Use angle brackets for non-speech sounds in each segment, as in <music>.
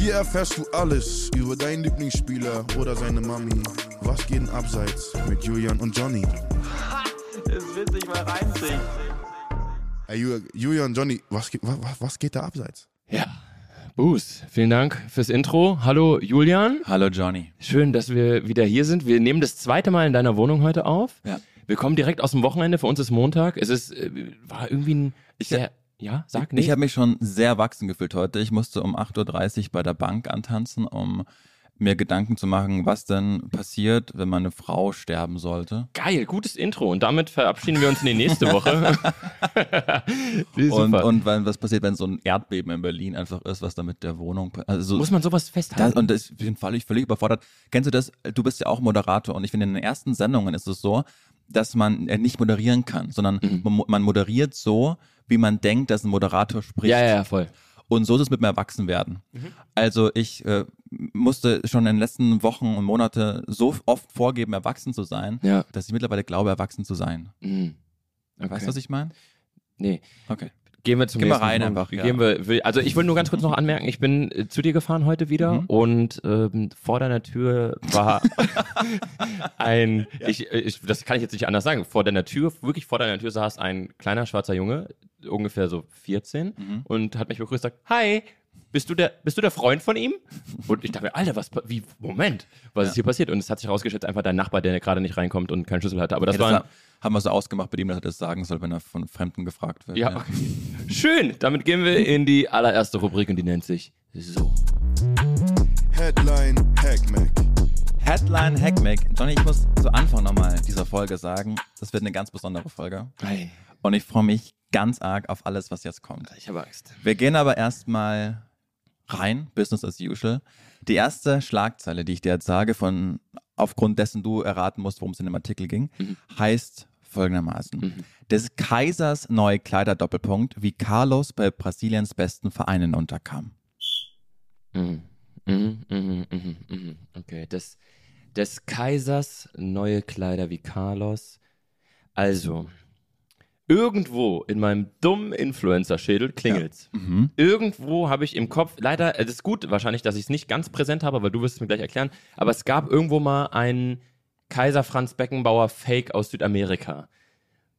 Hier erfährst du alles über deinen Lieblingsspieler oder seine Mami. Was geht denn abseits mit Julian und Johnny? <laughs> Das wird sich mal reinziehen. Hey, Ju- Julian, Johnny, was, geht- wa- wa- was geht da abseits? Ja. Boos, vielen Dank fürs Intro. Hallo Julian. Hallo Johnny. Schön, dass wir wieder hier sind. Wir nehmen das zweite Mal in deiner Wohnung heute auf. Ja. Wir kommen direkt aus dem Wochenende. Für uns ist Montag. Es ist, äh, war irgendwie ein sehr, ja, sag nicht. Ich habe mich schon sehr wachsen gefühlt heute. Ich musste um 8.30 Uhr bei der Bank antanzen, um mir Gedanken zu machen, was denn passiert, wenn meine Frau sterben sollte. Geil, gutes Intro. Und damit verabschieden wir uns in die nächste Woche. <laughs> <laughs> Und, und wenn, was passiert, wenn so ein Erdbeben in Berlin einfach ist, was da mit der Wohnung also so- Muss man sowas das, festhalten? und das, ich bin völlig, völlig überfordert. Kennst du das? Du bist ja auch Moderator und ich finde, in den ersten Sendungen ist es so, dass man äh, nicht moderieren kann, sondern Mhm. man moderiert so, wie man denkt, dass ein Moderator spricht. ja, ja, voll. Und so ist es mit dem Erwachsenwerden. Also ich äh, musste schon in den letzten Wochen und Monate so oft vorgeben, erwachsen zu sein, Ja. dass ich mittlerweile glaube, erwachsen zu sein. Mhm. Okay. Weißt du, was ich meine? Nee. Okay. Gehen wir zum Gehen wir nächsten rein Punkt. einfach, ja. Gehen wir, also ich will nur ganz kurz noch anmerken, ich bin äh, zu dir gefahren heute wieder Mhm. und ähm, vor deiner Tür war <laughs> ein, ich, äh, ich, das kann ich jetzt nicht anders sagen, vor deiner Tür, wirklich vor deiner Tür saß ein kleiner schwarzer Junge, ungefähr so 14 Mhm. und hat mich begrüßt und gesagt, hi, bist du der, bist du der Freund von ihm? Und ich dachte mir, Alter, was, wie, Moment, was ist hier passiert? Und es hat sich herausgestellt, einfach dein Nachbar, der gerade nicht reinkommt und keinen Schlüssel hatte. Aber das Ja, war das haben wir so ausgemacht mit ihm, dass er das sagen soll, wenn er von Fremden gefragt wird. Ja, okay. <laughs> Schön. Damit gehen wir in die allererste Rubrik und die nennt sich so. Headline Hackmack. Headline Hackmack. Johnny, ich muss zu Anfang nochmal dieser Folge sagen, das wird eine ganz besondere Folge. Hey, Und ich freue mich ganz arg auf alles, was jetzt kommt. ich habe Angst. Wir gehen aber erstmal rein, Business as usual. Die erste Schlagzeile, die ich dir jetzt sage, von aufgrund dessen du erraten musst, worum es in dem Artikel ging, heißt folgendermaßen. Des Kaisers neue Kleider-Doppelpunkt, wie Carlos bei Brasiliens besten Vereinen unterkam. Mhm. Mhm, mhm, mhm, mhm. Okay, des, des Kaisers neue Kleider wie Carlos. Also, irgendwo in meinem dummen Influencer-Schädel klingelt's. Mhm. Irgendwo habe ich im Kopf, leider, es ist gut wahrscheinlich, dass ich es nicht ganz präsent habe, weil du wirst es mir gleich erklären, aber es gab irgendwo mal einen Kaiser Franz Beckenbauer Fake aus Südamerika.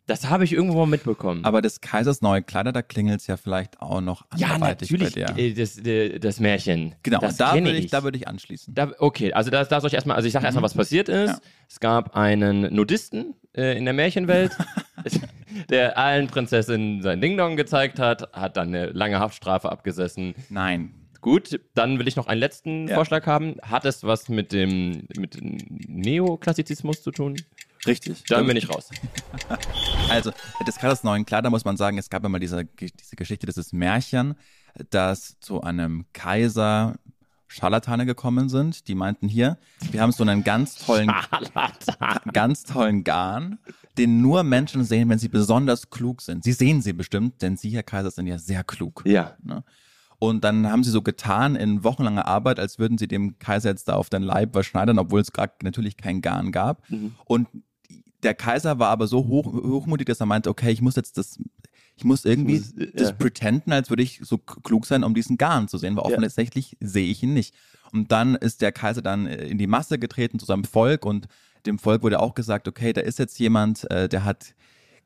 Das habe ich irgendwo mal mitbekommen. Aber des Kaisers neue Kleider, da klingelt es ja vielleicht auch noch ja, natürlich, bei dir. äh, das, äh, das Märchen. Genau, das und da würde ich, da würde ich anschließen. Da, okay, also da, da soll ich erstmal, also ich sage erstmal, was passiert ist. Ja. Es gab einen Nudisten äh, in der Märchenwelt, <laughs> <laughs> der allen Prinzessinnen sein Ding-Dong gezeigt hat, hat dann eine lange Haftstrafe abgesessen. Nein. Gut, dann will ich noch einen letzten Ja. Vorschlag haben. Hat es was mit dem, mit Neoklassizismus zu tun? Richtig. Dann bin ich raus. <laughs> Also, des Kaisers neuen Kleider muss man sagen, es gab immer diese, diese Geschichte, dieses Märchen, dass zu einem Kaiser Scharlatane gekommen sind, die meinten hier, wir haben so einen ganz tollen, ganz tollen Garn, den nur Menschen sehen, wenn sie besonders klug sind. Sie sehen sie bestimmt, denn Sie, Herr Kaiser, sind ja sehr klug. Ja. Ne? Und dann haben sie so getan in wochenlanger Arbeit, als würden sie dem Kaiser jetzt da auf den Leib was schneidern, obwohl es gar natürlich kein Garn gab. Mhm. Und der Kaiser war aber so hoch, hochmutig, dass er meinte, okay, ich muss jetzt das, ich muss irgendwie muss, äh, das ja. pretenden, als würde ich so klug sein, um diesen Garn zu sehen, weil Ja. offensichtlich sehe ich ihn nicht. Und dann ist der Kaiser dann äh, in die Masse getreten zu seinem Volk und dem Volk wurde auch gesagt, okay, da ist jetzt jemand, äh, der hat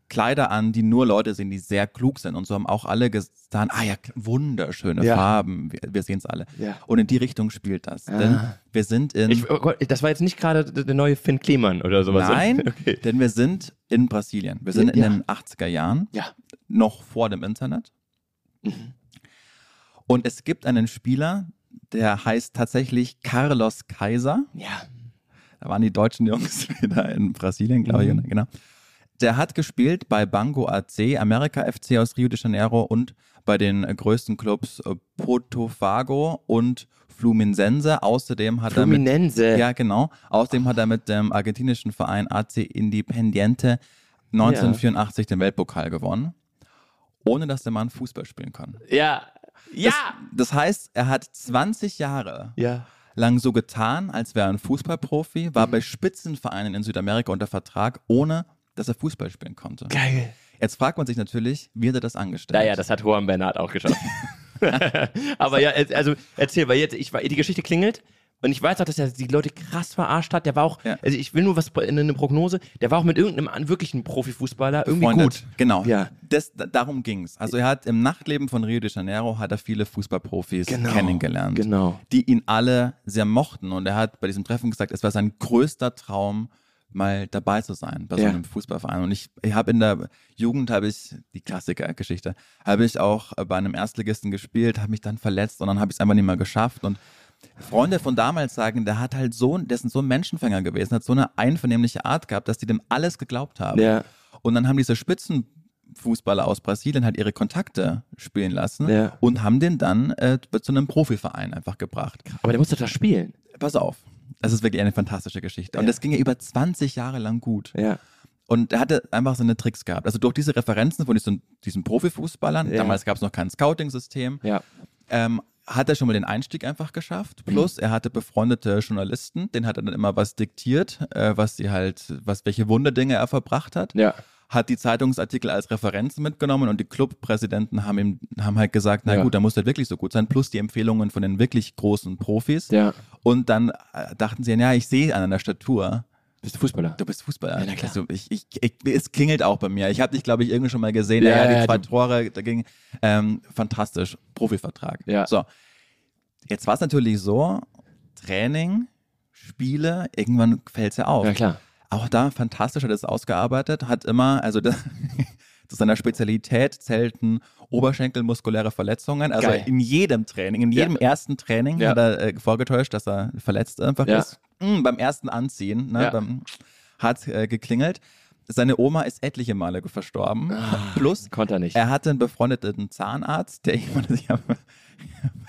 Kleider an, die nur Leute sehen, die sehr klug sind. Und so haben auch alle getan, ah ja, wunderschöne Ja. Farben, wir, wir sehen es alle. Ja. Und in die Richtung spielt das. Denn wir sind in, Ich, oh Gott, das war jetzt nicht gerade der neue Finn Kliman oder sowas. nein, <laughs> Okay. denn wir sind in Brasilien. Wir sind in Ja. den 80er Jahren, Ja. Noch vor dem Internet. Mhm. Und es gibt einen Spieler, der heißt tatsächlich Carlos Kaiser. Ja. Da waren die deutschen Jungs <laughs> wieder in Brasilien, glaube ich. Mhm. Genau. Der hat gespielt bei Bango AC, America FC aus Rio de Janeiro und bei den äh, größten Clubs äh, Porto Fago und Fluminense. Außerdem hat er mit, Fluminense. ja genau, außerdem hat er mit dem argentinischen Verein AC Independiente 1984 den Weltpokal gewonnen, ohne dass der Mann Fußball spielen kann. Ja. Ja. Das heißt, er hat 20 Jahre ja. lang so getan, als wäre er ein Fußballprofi, Mhm. war bei Spitzenvereinen in Südamerika unter Vertrag, ohne dass er Fußball spielen konnte. Geil. Jetzt fragt man sich natürlich, wie hat er das angestellt? Naja, das hat Juan Bernard auch geschafft. <laughs> <laughs> Aber ja, also erzähl, weil jetzt, ich, war- die Geschichte klingelt. Und ich weiß auch, dass er die Leute krass verarscht hat. Der war auch, Ja. also ich will nur was, eine Prognose, der war auch mit irgendeinem wirklichen Profifußballer irgendwie Befreundet. gut. Genau. Ja. Das, da- darum ging's. Also er hat im Nachtleben von Rio de Janeiro hat er viele Fußballprofis Genau. kennengelernt, Genau. die ihn alle sehr mochten. Und er hat bei diesem Treffen gesagt, es war sein größter Traum, mal dabei zu sein bei so Ja. einem Fußballverein. Und ich, ich habe in der Jugend habe ich die Klassikergeschichte, habe ich auch bei einem Erstligisten gespielt, habe mich dann verletzt und dann habe ich es einfach nicht mehr geschafft und Freunde von damals sagen, der hat halt so, der ist so ein Menschenfänger gewesen, hat so eine einvernehmliche Art gehabt, dass die dem alles geglaubt haben. Ja. Und dann haben diese Spitzenfußballer aus Brasilien halt ihre Kontakte spielen lassen Ja. und haben den dann äh, zu einem Profiverein einfach gebracht. Aber der musste das spielen. Pass auf, das ist wirklich eine fantastische Geschichte. Und Ja. das ging ja über 20 Jahre lang gut. Ja. Und er hatte einfach seine Tricks gehabt. Also durch diese Referenzen von diesen, diesen Profifußballern, damals gab es noch kein Scouting-System, Ja. ähm, hat er schon mal den Einstieg einfach geschafft. Plus, er hatte befreundete Journalisten, denen hat er dann immer was diktiert, äh, was sie halt, was, welche Wunderdinge er verbracht hat. Ja. Hat die Zeitungsartikel als Referenz mitgenommen und die Clubpräsidenten haben ihm, haben halt gesagt, na Ja. gut, da muss der wirklich so gut sein, plus die Empfehlungen von den wirklich großen Profis. Ja. Und dann äh, dachten sie, ja, ich sehe an deiner Statur, Bist du Fußballer? Du bist Fußballer. Ja, na klar. Also ich, ich, ich, es klingelt auch bei mir. Ich habe dich, glaube ich, irgendwie schon mal gesehen. Ja, Ja, ja, ja, die zwei du- Tore dagegen. Ähm, fantastisch. Profivertrag. Ja. So. Jetzt war es natürlich so, Training, Spiele, irgendwann fällt es ja auf. Ja, klar. Auch da fantastisch hat er es ausgearbeitet, hat immer, also das, <laughs> zu seiner Spezialität zählten oberschenkelmuskuläre Verletzungen. Also Geil. in jedem Training, in Ja. jedem ersten Training Ja. hat er äh, vorgetäuscht, dass er verletzt einfach Ja. ist. Mm, beim ersten Anziehen, ne, Ja. beim, hat äh, geklingelt. Seine Oma ist etliche Male verstorben. Plus, Konnte er nicht. er hatte einen befreundeten Zahnarzt, der ihm, ich habe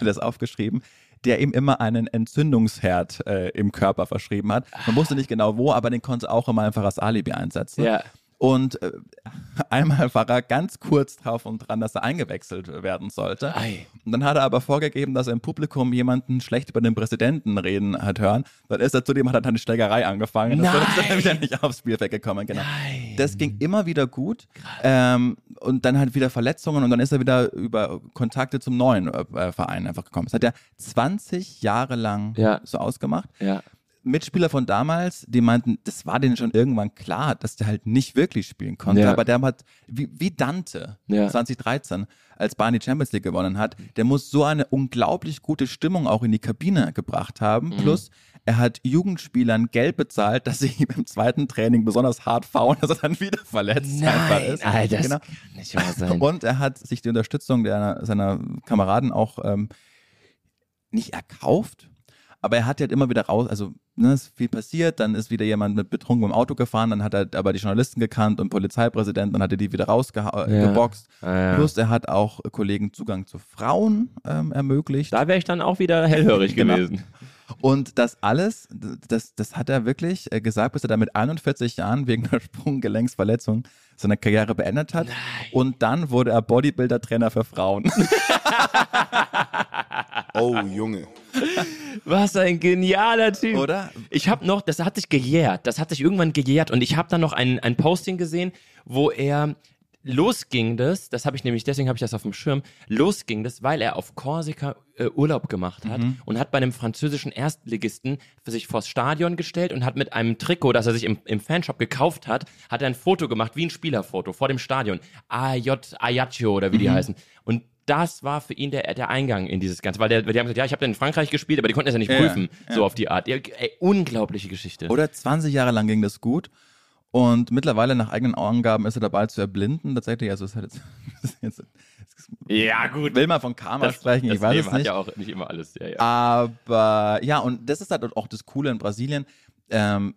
das aufgeschrieben, der ihm immer einen Entzündungsherd äh, im Körper verschrieben hat. Man wusste nicht genau wo, aber den konnte er auch immer einfach als Alibi einsetzen. Ja. Und äh, <laughs> einmal war er ganz kurz drauf und dran, dass er eingewechselt werden sollte. Ei. Und dann hat er aber vorgegeben, dass er im Publikum jemanden schlecht über den Präsidenten reden hat hören. Dann ist er zudem, hat er dann eine Schlägerei angefangen. Das ist dann Nein. wieder nicht aufs Spielfeld gekommen. Genau. Nein. Das ging immer wieder gut. Ähm, und dann halt wieder Verletzungen und dann ist er wieder über Kontakte zum neuen äh, Verein einfach gekommen. Das hat er 20 Jahre lang Ja. so ausgemacht. Ja. Mitspieler von damals, die meinten, das war denen schon irgendwann klar, dass der halt nicht wirklich spielen konnte. Ja. Aber der hat, wie, wie Dante Ja. 2013, als die Champions League gewonnen hat, der muss so eine unglaublich gute Stimmung auch in die Kabine gebracht haben. Mhm. Plus, er hat Jugendspielern Geld bezahlt, dass sie <laughs> beim zweiten Training besonders hart faulen, dass er dann wieder verletzt einfach Nein, ist. Alter, das Genau. nicht wahr sein. Und er hat sich die Unterstützung der, seiner Kameraden auch ähm, nicht erkauft, aber er hat halt immer wieder raus, also ne, ist viel passiert, dann ist wieder jemand mit betrunken im Auto gefahren, dann hat er aber die Journalisten gekannt und Polizeipräsidenten, dann hat er die wieder rausgeboxt. Ja. geboxt. Ah, ja. Plus er hat auch Kollegen Zugang zu Frauen ähm, ermöglicht. Da wäre ich dann auch wieder hellhörig Genau. gewesen. Und das alles, das, das hat er wirklich äh, gesagt, bis er dann mit 41 Jahren wegen einer Sprunggelenksverletzung seine Karriere beendet hat. Und dann wurde er Bodybuilder-Trainer für Frauen. <laughs> Oh, Junge. Was ein genialer Typ. Oder? Ich habe noch, das hat sich gejährt, das hat sich irgendwann gejährt und ich habe dann noch ein, ein Posting gesehen, wo er losging das, das habe ich nämlich, deswegen habe ich das auf dem Schirm, losging das, weil er auf Korsika äh, Urlaub gemacht hat und hat bei einem französischen Erstligisten für sich vors Stadion gestellt und hat mit einem Trikot, das er sich im, im Fanshop gekauft hat, hat er ein Foto gemacht, wie ein Spielerfoto vor dem Stadion. AJ Ajaccio oder wie die heißen. Und das war für ihn der, der Eingang in dieses Ganze, weil der, die haben gesagt, ja, ich habe in Frankreich gespielt, aber die konnten das ja nicht Ja, prüfen, ja. so auf die Art. Ey, unglaubliche Geschichte. Oder 20 Jahre lang ging das gut. Und mittlerweile nach eigenen Angaben ist er dabei zu erblinden. Tatsächlich, also es hat jetzt, <laughs> jetzt ja, gut. will man von Karma Das, sprechen, das ich weiß Leben es hat nicht. ja auch nicht immer alles. Ja, ja. Aber ja, und das ist halt auch das Coole in Brasilien. Ähm,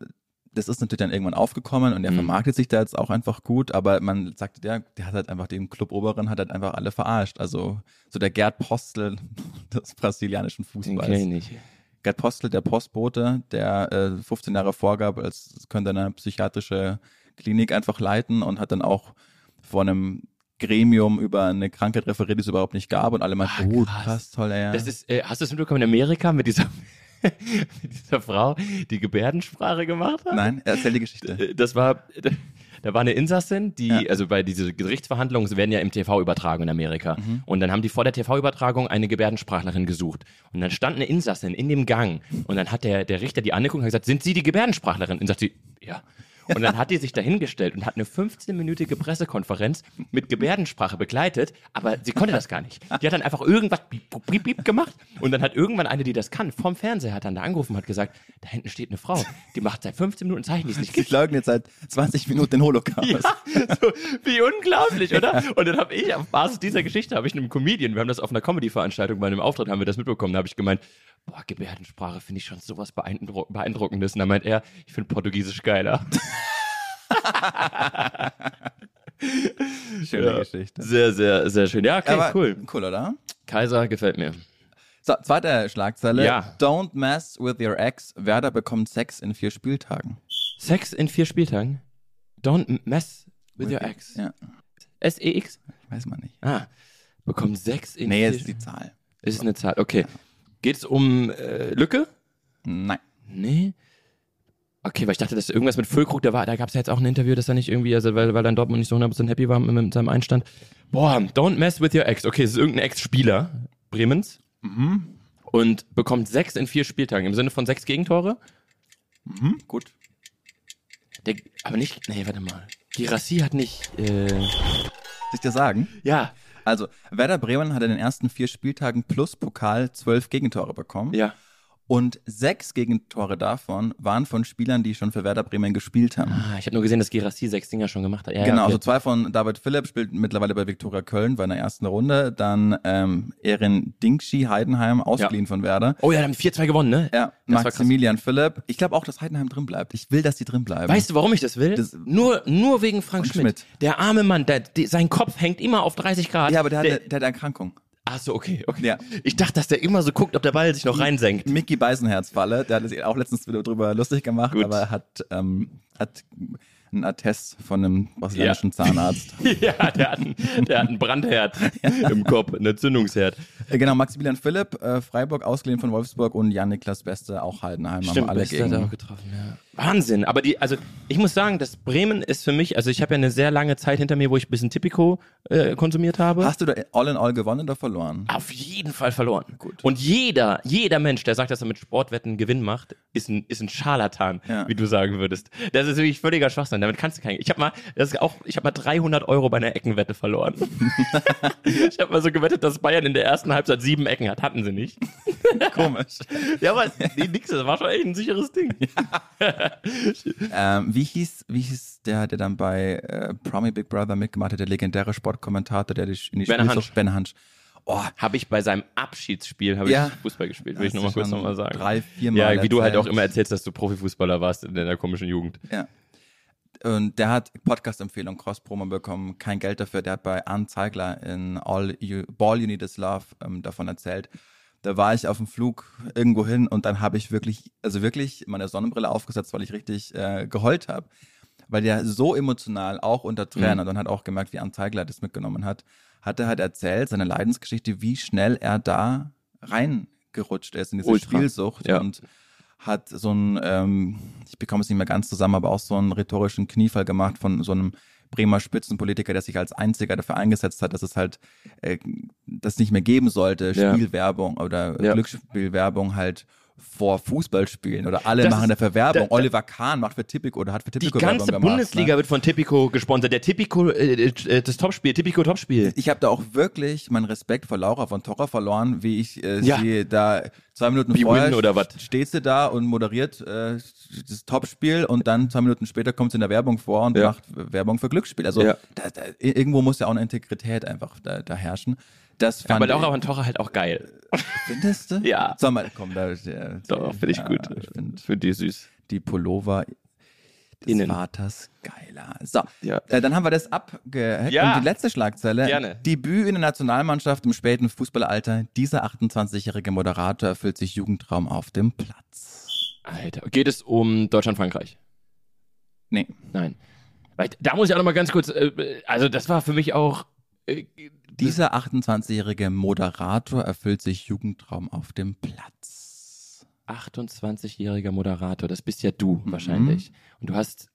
das ist natürlich dann irgendwann aufgekommen und er Mhm. vermarktet sich da jetzt auch einfach gut, aber man sagt, der, der hat halt einfach den Club Oberen, hat halt einfach alle verarscht. Also so der Gerd Postel <laughs> des brasilianischen Den Fußballs. kenn ich nicht. Gerd Postel, der Postbote, der äh, 15 Jahre vorgab, als könnte er eine psychiatrische Klinik einfach leiten und hat dann auch vor einem Gremium über eine Krankheit referiert, die es überhaupt nicht gab und alle meinten, Ah, oh, krass. krass, toll, ja. Das ist, äh, hast du es mitbekommen in Amerika mit dieser, <laughs> mit dieser Frau, die Gebärdensprache gemacht hat? Nein, erzähl die Geschichte. Das war, da war eine Insassin, die, Ja. also bei diese Gerichtsverhandlungen sie werden ja im TV übertragen in Amerika. Und dann haben die vor der TV-Übertragung eine Gebärdensprachlerin gesucht. Und dann stand eine Insassin in dem Gang. Und dann hat der, der Richter die angeguckt und hat gesagt, sind Sie die Gebärdensprachlerin? Und sagt sie, ja. Und dann hat die sich dahingestellt und hat eine 15-minütige Pressekonferenz mit Gebärdensprache begleitet, aber sie konnte das gar nicht. Die hat dann einfach irgendwas piep, piep, piep, gemacht und dann hat irgendwann eine, die das kann, vom Fernseher hat dann da angerufen und hat gesagt, da hinten steht eine Frau, die macht seit 15 Minuten Zeichen, die es nicht Sie gibt. leugnen jetzt seit 20 Minuten den Holocaust. Ja, so, wie unglaublich, oder? Und dann habe ich auf Basis dieser Geschichte habe ich einem Comedian, wir haben das auf einer Comedy-Veranstaltung bei einem Auftritt haben wir das mitbekommen, da habe ich gemeint, boah, Gebärdensprache finde ich schon sowas beeindruck beeindruckendes. Und dann meint er, ich finde Portugiesisch geiler. <laughs> Schöne Ja. Geschichte. Sehr, sehr, sehr schön. Ja, okay, Aber cool. Cool, oder? Kaiser gefällt mir. So, zweite Schlagzeile. Ja. Don't mess with your ex. Werder bekommt Sex in vier Spieltagen. Sex in vier Spieltagen. Don't mess with your ex. Ja, S-E-X? weiß man nicht. Ah, bekommt Sex in Nee, vier es ist die Zahl. Ist eine Zahl. Okay. Geht es um äh, Lücke? Nein. Nee. Okay, weil ich dachte, dass irgendwas mit Füllkrug, da war, da gab es ja jetzt auch ein Interview, dass er nicht irgendwie, also weil, weil dann Dortmund nicht so 100% happy war mit, mit seinem Einstand. Boah, don't mess with your ex. Okay, es ist irgendein Ex-Spieler Bremens Mhm. und bekommt sechs in vier Spieltagen im Sinne von sechs Gegentore. Mhm. Gut. Der, aber nicht, nee, warte mal. Girassi hat nicht, äh, Soll ich dir sagen? ja, Also, Werder Bremen hat in den ersten vier Spieltagen plus Pokal zwölf Gegentore bekommen. ja. Und sechs Gegentore davon waren von Spielern, die schon für Werder Bremen gespielt haben. Ah, ich habe nur gesehen, dass Girassi sechs Dinger schon gemacht hat. Ja, genau, ja, okay. also zwei von David Philipp spielt mittlerweile bei Viktoria Köln, war in der ersten Runde. Dann ähm, Erin Dingschi, Heidenheim, ausgeliehen von Werder. Oh ja, haben 4-2 gewonnen, ne? Ja, Das. Maximilian Philipp. Ich glaube auch, dass Heidenheim drin bleibt. Ich will, dass die drin bleiben. Weißt du, warum ich das will? Das- nur, nur wegen Frank Schmidt. Schmidt. Der arme Mann, der, die, sein Kopf hängt immer auf 30 Grad. ja, aber der hat, der, eine, der hat eine Erkrankung. Ach so, okay, okay. Ja. Ich dachte, dass der immer so guckt, ob der Ball sich noch reinsenkt. Mickey Beisenherz-Falle, der hat sich auch letztens wieder drüber lustig gemacht, Gut. aber hat, ähm, hat einen Attest von einem brasilianischen Zahnarzt. <laughs> ja, der hat, einen, der hat einen Brandherd <laughs> im Kopf, einen Entzündungsherd. Äh, genau, Maximilian Philipp, äh, Freiburg, ausgeliehen von Wolfsburg und Jan-Niklas Beste, auch Heidenheim, haben alle Beste hat er auch gegen. getroffen, ja. Wahnsinn. Aber die, also ich muss sagen, das Bremen ist für mich, also ich habe ja eine sehr lange Zeit hinter mir, wo ich ein bisschen Tipico äh, konsumiert habe. Hast du da all in all gewonnen oder verloren? Auf jeden Fall verloren. Und jeder, jeder Mensch, der sagt, dass er mit Sportwetten Gewinn macht, ist ein, ist ein Scharlatan, Ja. wie du sagen würdest. Das ist wirklich völliger Schwachsinn. Damit kannst du kein. Ich habe mal, das ist auch, ich habe mal 300 Euro bei einer Eckenwette verloren. <laughs> ich habe mal so gewettet, dass Bayern in der ersten Halbzeit sieben Ecken hat. Hatten sie nicht. <laughs> Komisch. Ja, aber nix, das war schon echt ein sicheres Ding. Ähm, wie hieß, wie hieß der, der dann bei äh, Promi Big Brother mitgemacht hat, der legendäre Sportkommentator, der die, in die Werner Spielsucht- Ben Hansch. Oh, Habe ich bei seinem Abschiedsspiel, habe Ja. ich Fußball gespielt, will ich nochmal kurz nochmal sagen. drei, viermal Ja, wie du halt auch immer erzählst, dass du Profifußballer warst in deiner komischen Jugend. Ja. Und der hat Podcast-Empfehlung, Cross-Promo bekommen, kein Geld dafür. Der hat bei Arne Zeigler in All you, Ball You Need Is Love ähm, davon erzählt. Da war ich auf dem Flug irgendwo hin und dann habe ich wirklich, also wirklich meine Sonnenbrille aufgesetzt, weil ich richtig äh, geheult habe. Weil der so emotional, auch unter Tränen, Mhm. und dann hat auch gemerkt, wie Arne Zeigler das mitgenommen hat, hat er halt erzählt, seine Leidensgeschichte, wie schnell er da reingerutscht ist in diese Ultra. Spielsucht Ja. und hat so ein, ähm, ich bekomme es nicht mehr ganz zusammen, aber auch so einen rhetorischen Kniefall gemacht von so einem Bremer Spitzenpolitiker, der sich als einziger dafür eingesetzt hat, dass es halt äh, das nicht mehr geben sollte. Spielwerbung oder Ja. Glücksspielwerbung halt vor Fußballspielen oder alle Das machen dafür Werbung. da- Oliver Kahn macht für Tipico oder hat für Die Tipico Werbung ganze gemacht. Bundesliga Ne? wird von Tipico gesponsert. Der Tipico, äh, äh, das Topspiel, Tipico Topspiel. Ich habe da auch wirklich meinen Respekt vor Laura von Torra verloren, wie ich äh, Ja. sie da zwei Minuten Wie vorher oder was? steht sie da und moderiert äh, das Topspiel und dann zwei Minuten später kommt sie in der Werbung vor und Ja. macht Werbung für Glücksspiel. Also Ja. da, da, irgendwo muss ja auch eine Integrität einfach da, da herrschen. Das fand Aber Laura von Torra halt auch geil. findest du? <laughs> Ja. Sag mal, komm, da, der, Doch, finde ich ja, gut. Ich finde Finde die süß. die Pullover des Innen. Vaters geiler. So, Ja. äh, dann haben wir das abgehackt. Ja. Und die letzte Schlagzeile. Gerne. Debüt in der Nationalmannschaft im späten Fußballalter. Dieser 28-jährige Moderator erfüllt sich Jugendtraum auf dem Platz. Alter. Geht es um Deutschland-Frankreich? Nee. Nein. Weil, da muss ich auch noch mal ganz kurz, äh, also das war für mich auch, Dieser 28-jährige Moderator erfüllt sich Jugendtraum auf dem Platz. 28-jähriger Moderator, das bist ja du Mhm. wahrscheinlich. Und du hast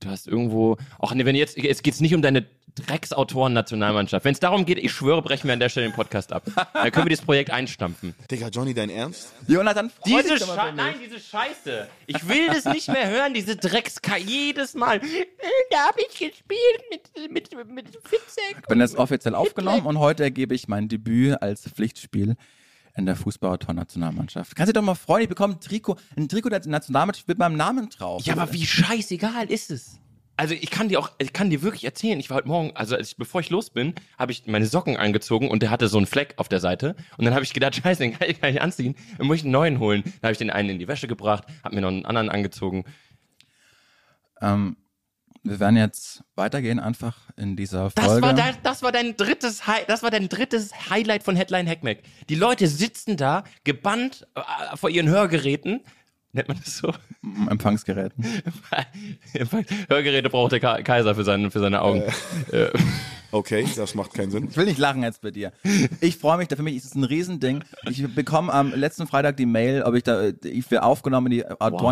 Du hast irgendwo, auch nee, wenn jetzt, jetzt geht's nicht um deine Drecksautoren-Nationalmannschaft. Wenn es darum geht, ich schwöre, brechen wir an der Stelle den Podcast ab. Dann können wir dieses Projekt einstampfen. <laughs> Digga, Johnny, dein Ernst? Jonathan, Diese dich nein, diese Scheiße. Ich will das nicht mehr hören, diese Dreckska jedes Mal. Da hab ich gespielt mit, mit, mit Fitzek. Ich bin jetzt offiziell aufgenommen und heute ergebe ich mein Debüt als Pflichtspiel in der Fußballautor-Nationalmannschaft. Kannst du dich doch mal freuen, ich bekomme ein Trikot, ein Trikot der Nationalmannschaft mit meinem Namen drauf. Ja, aber wie scheißegal ist es? Also ich kann dir auch, ich kann dir wirklich erzählen, ich war heute Morgen, also als ich, bevor ich los bin, habe ich meine Socken angezogen und der hatte so einen Fleck auf der Seite. Und dann habe ich gedacht, <laughs> scheiße, den kann ich gar nicht anziehen. Dann muss ich einen neuen holen. Dann habe ich den einen in die Wäsche gebracht, habe mir noch einen anderen angezogen. Ähm, wir werden jetzt weitergehen einfach in dieser Das Folge. war, dein, das, war dein drittes Hi das war dein drittes Highlight von Headline Hackmack. Die Leute sitzen da, gebannt äh, vor ihren Hörgeräten. Nennt man das so? Empfangsgeräten. <laughs> Hörgeräte braucht der Ka Kaiser für seine, für seine Augen. Äh. Okay, das macht keinen Sinn. Ich will nicht lachen jetzt bei dir. Ich freue mich, da für mich ist es ein Riesending. Ich bekomme am letzten Freitag die Mail, ob ich da, ich will aufgenommen in die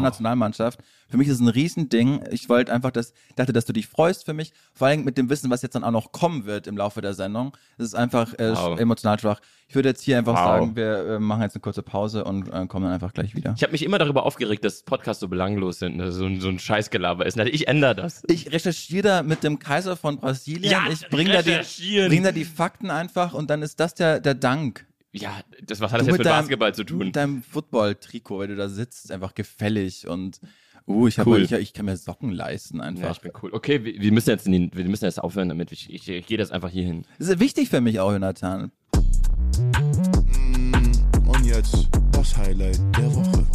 Autoren-Nationalmannschaft. Für mich ist es ein Riesending. Ich wollte einfach, dass, dachte, dass du dich freust für mich. Vor allem mit dem Wissen, was jetzt dann auch noch kommen wird im Laufe der Sendung. Es ist einfach äh, Wow. emotional schwach. Ich würde jetzt hier einfach Wow. sagen, wir äh, machen jetzt eine kurze Pause und äh, kommen dann einfach gleich wieder. Ich habe mich immer darüber aufgeregt, dass Podcasts so belanglos sind, dass so ein, so ein Scheißgelaber ist. Ich ändere das. Ich recherchiere da mit dem Kaiser von Brasilien. Ja, ich bringe da, die, bring da die Fakten einfach und dann ist das der, der Dank. Ja, das, was hat das jetzt mit deinem- Basketball zu tun? Mit deinem Football-Trikot, wenn du da sitzt, einfach gefällig und uh, ich, hab, Cool. ich, ich kann mir Socken leisten Ja, einfach. ich bin cool. Okay, wir, wir müssen jetzt in den, wir müssen jetzt aufhören damit. Ich, ich, ich gehe das einfach hier hin. das ist wichtig für mich auch, Jonathan. Und jetzt das Highlight der Woche.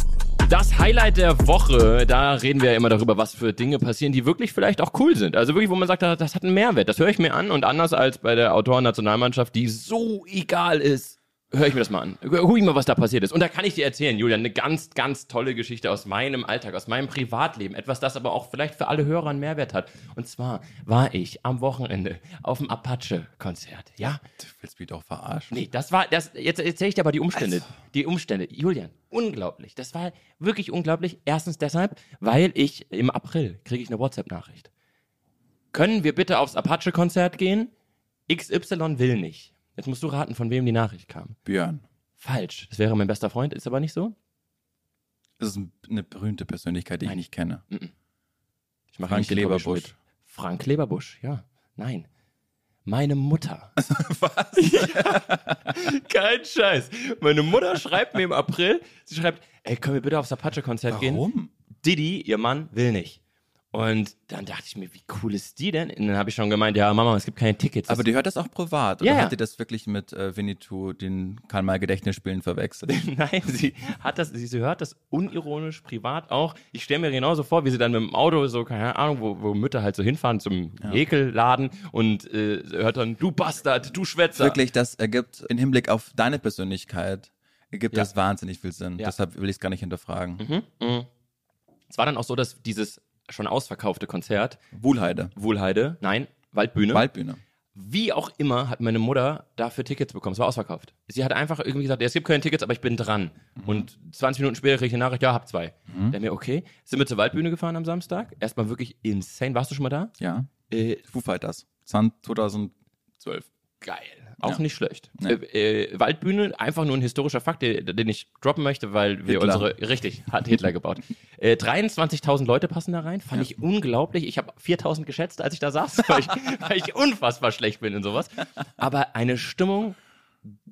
Das Highlight der Woche, da reden wir ja immer darüber, was für Dinge passieren, die wirklich vielleicht auch cool sind. Also wirklich, wo man sagt, das hat einen Mehrwert. Das höre ich mir an und anders als bei der Autoren-Nationalmannschaft, die so egal ist, höre ich mir das mal an. Guck ich mal, was da passiert ist. Und da kann ich dir erzählen, Julian, eine ganz, ganz tolle Geschichte aus meinem Alltag, aus meinem Privatleben. Etwas, das aber auch vielleicht für alle Hörer einen Mehrwert hat. Und zwar war ich am Wochenende auf dem Apache-Konzert. Ja, Du willst mich doch verarschen. Nee, das war, das, jetzt erzähle ich dir aber die Umstände. Die Umstände. Julian, unglaublich. Das war wirklich unglaublich. Erstens deshalb, weil ich im April kriege ich eine WhatsApp-Nachricht. Können wir bitte aufs Apache-Konzert gehen? XY will nicht. Jetzt musst du raten, von wem die Nachricht kam. Björn. Falsch. Das wäre mein bester Freund, ist aber nicht so. Das ist ein- eine berühmte Persönlichkeit, die ich Nein. nicht kenne. Ich mache Frank Leberbusch. Frank Leberbusch, ja. Nein. Meine Mutter. <laughs> Was? <laughs> Kein Scheiß. Meine Mutter schreibt mir im April, sie schreibt, ey, können wir bitte aufs Apache-Konzert gehen? Warum? Didi, ihr Mann, will nicht. Und dann dachte ich mir, wie cool ist die denn? Und dann habe ich schon gemeint, ja, Mama, es gibt keine Tickets. Aber die hört das auch privat. Oder Ja, ja. hat die das wirklich mit äh, Winnetou, den Karl-May-Gedächtnisspielen verwechselt? <laughs> Nein, sie hat das, sie, sie hört das unironisch, privat auch. Ich stelle mir genauso vor, wie sie dann mit dem Auto so, keine Ahnung, wo, wo Mütter halt so hinfahren zum Häkelladen und äh, hört dann, du Bastard, du Schwätzer. Wirklich, das ergibt im Hinblick auf deine Persönlichkeit, ergibt Ja. das wahnsinnig viel Sinn. Ja. Deshalb will ich es gar nicht hinterfragen. Es war dann auch so, dass dieses schon ausverkaufte Konzert, Wuhlheide. Wohlheide, nein, Waldbühne, Waldbühne. wie auch immer, hat meine Mutter dafür Tickets bekommen. Es war ausverkauft. Sie hat einfach irgendwie gesagt, es gibt keine Tickets, aber ich bin dran. Und 20 Minuten später kriege ich eine Nachricht, ja, hab zwei. Dann mir, okay. Sind wir zur Waldbühne gefahren am Samstag. Erstmal wirklich insane. Warst du schon mal da? Ja. Äh, Foo Fighters. 2012. geil. Auch Ja. nicht schlecht. Nee. Äh, äh, Waldbühne, einfach nur ein historischer Fakt, den, den ich droppen möchte, weil wir Hitler. unsere, richtig, hat Hitler gebaut. <laughs> Äh, 23.000 Leute passen da rein, fand ich unglaublich. Ich habe 4.000 geschätzt, als ich da saß, weil ich, <laughs> weil ich unfassbar schlecht bin in sowas. Aber eine Stimmung,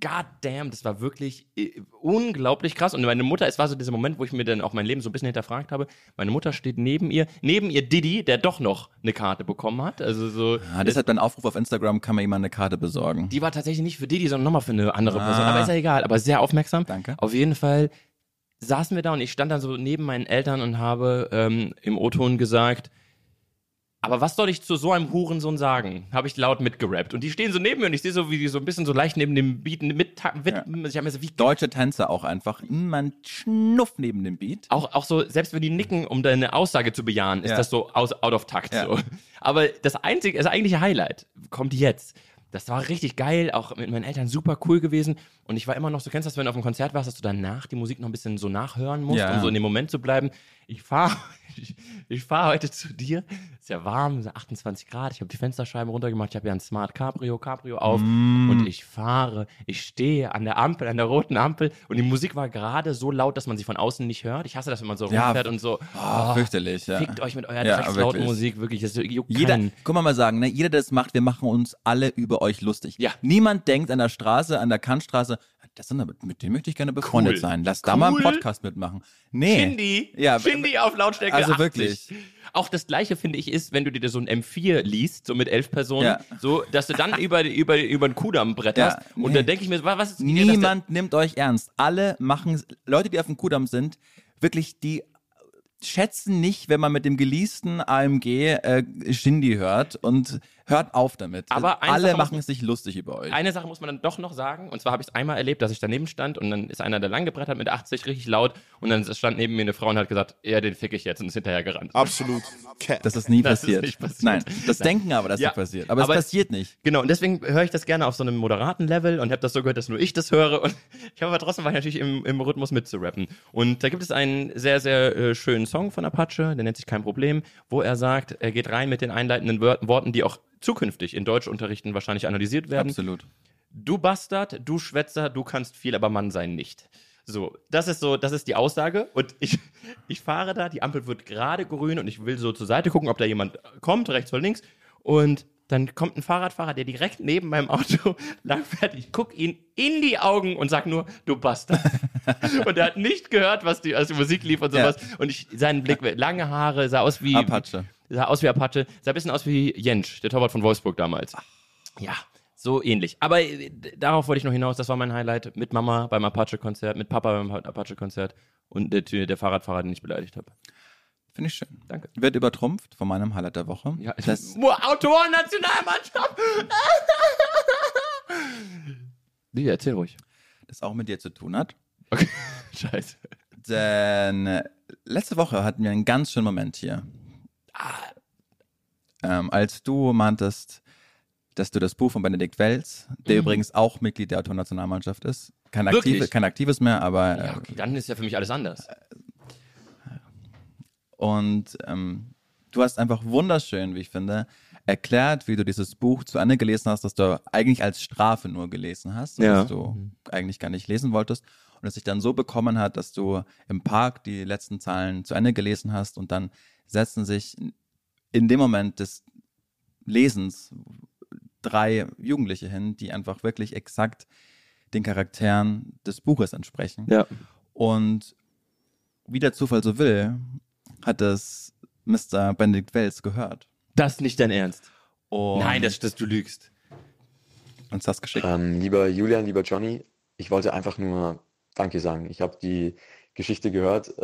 god damn, das war wirklich äh, unglaublich krass. Und meine Mutter, es war so dieser Moment, wo ich mir dann auch mein Leben so ein bisschen hinterfragt habe. Meine Mutter steht neben ihr, neben ihr Didi, der doch noch eine Karte bekommen hat. Also so, Ja, deshalb beim Aufruf auf Instagram kann man jemand eine Karte besorgen. die war tatsächlich nicht für Didi, sondern nochmal für eine andere Person. Ah. Aber ist ja egal, aber sehr aufmerksam. Danke. Auf jeden Fall saßen wir da und ich stand dann so neben meinen Eltern und habe ähm, im O-Ton gesagt, aber was soll ich zu so einem Hurensohn sagen? Habe ich laut mitgerappt. Und die stehen so neben mir und ich sehe so, wie die so ein bisschen so leicht neben dem Beat mit, mit Ja. ich mir so, wie Deutsche Tänzer auch einfach. Man schnuff neben dem Beat. auch, auch so, selbst wenn die nicken, um deine Aussage zu bejahen, ist Ja. das so aus, out of takt. Ja. So. Aber das einzige, das eigentliche Highlight kommt jetzt. Das war richtig geil, auch mit meinen Eltern super cool gewesen. Und ich war immer noch so, kennst du das, wenn du auf einem Konzert warst, dass du danach die Musik noch ein bisschen so nachhören musst, Ja. um so in dem Moment zu bleiben. Ich fahre <laughs> ich, ich fahr heute zu dir. Ist ja warm, so 28 Grad. Ich habe die Fensterscheiben runtergemacht. Ich habe ja ein Smart Cabrio, Cabrio auf. Mm. Und ich fahre, ich stehe an der Ampel, an der roten Ampel. Und die Musik war gerade so laut, dass man sie von außen nicht hört. Ich hasse das, wenn man so Ja, rumfährt und so. Oh, fürchterlich, ja. Fickt euch mit eurer Ja, wirklich. Musik, wirklich. Das juckt Jeder, guck mal mal sagen, ne, jeder, der das macht, wir machen uns alle über euch lustig. Ja. Niemand denkt an der Straße, an der Kantstraße, das sind mit dem möchte ich gerne befreundet Cool. sein. Lass da mal einen Cool. Podcast mitmachen. Nee. Shindy, Ja, Shindy auf Lautstärke also 80. wirklich. Auch das gleiche finde ich ist, wenn du dir so ein M4 liest, so mit elf Personen, Ja. so, dass du dann über, über, über den Kudamm bretterst. Ja, Und nee. dann denke ich mir, was ist Niemand nimmt euch ernst. Alle machen, Leute, die auf dem Kudamm sind, wirklich, die schätzen nicht, wenn man mit dem geleasten AMG äh, Shindy hört und hört auf damit. Aber alle Sache muss machen man- sich lustig über euch. Eine Sache muss man dann doch noch sagen, und zwar habe ich es einmal erlebt, dass ich daneben stand und dann ist einer, der lang gebrettert mit 80 richtig laut und dann stand neben mir eine Frau und hat gesagt, ja, den fick ich jetzt und ist hinterher gerannt. Absolut. Das ist nie Das ist passiert. nicht passiert. Nein, das Nein. denken aber, dass Ja, das passiert. Aber, aber- es passiert nicht. Genau, und deswegen höre ich das gerne auf so einem moderaten Level und habe das so gehört, dass nur ich das höre. Und <laughs> ich habe aber trotzdem war ich natürlich im, im Rhythmus mitzurappen. Und da gibt es einen sehr, sehr äh, schönen Song von Apache, der nennt sich Kein Problem, wo er sagt, er geht rein mit den einleitenden Worten, die auch zukünftig in Deutschunterrichten wahrscheinlich analysiert werden. Absolut. Du Bastard, du Schwätzer, du kannst viel, aber Mann sein nicht. So, das ist so, das ist die Aussage. Und ich, <laughs> ich fahre da, die Ampel wird gerade grün und ich will so zur Seite gucken, ob da jemand kommt, rechts oder links. Und dann kommt ein Fahrradfahrer, der direkt neben meinem Auto <laughs> langfährt. Ich gucke ihn in die Augen und sag nur, du Bastard. <laughs> und er hat nicht gehört, was die, als die Musik lief und Ja. sowas. Und ich, sein Blick, lange Haare, sah aus wie Apache. Sah aus wie Apache, sah ein bisschen aus wie Jentsch, der Torwart von Wolfsburg damals. Ja, so ähnlich. Aber äh, darauf wollte ich noch hinaus, das war mein Highlight. Mit Mama beim Apache-Konzert, mit Papa beim Apache-Konzert und der, der Fahrradfahrer, den ich beleidigt habe. Finde ich schön. Danke. Wird übertrumpft von meinem Highlight der Woche. Ja, das, Autoren-Nationalmannschaft! Nee, <laughs> erzähl ruhig. das auch mit dir zu tun hat. Okay, <laughs> scheiße. Denn äh, letzte Woche hatten wir einen ganz schönen Moment hier. Ah. Ähm, als du meintest, dass du das Buch von Benedikt Welz, der übrigens auch Mitglied der Autonationalmannschaft ist, kein, Mhm. Aktive, kein aktives mehr, aber äh, Ja, okay, dann ist ja für mich alles anders. Und ähm, du hast einfach wunderschön, wie ich finde, erklärt, wie du dieses Buch zu Ende gelesen hast, das du eigentlich als Strafe nur gelesen hast, Ja. das du eigentlich gar nicht lesen wolltest. Und es sich dann so bekommen hat, dass du im Park die letzten Zeilen zu Ende gelesen hast und dann setzen sich in dem Moment des Lesens drei Jugendliche hin, die einfach wirklich exakt den Charakteren des Buches entsprechen. Ja. Und wie der Zufall so will, hat es Mr. Benedikt Wells gehört. Das ist nicht dein Ernst. Und Nein, das, das du lügst. uns das geschickt. Ähm, lieber Julian, lieber Johnny, ich wollte einfach nur Danke sagen. Ich habe die Geschichte gehört, äh,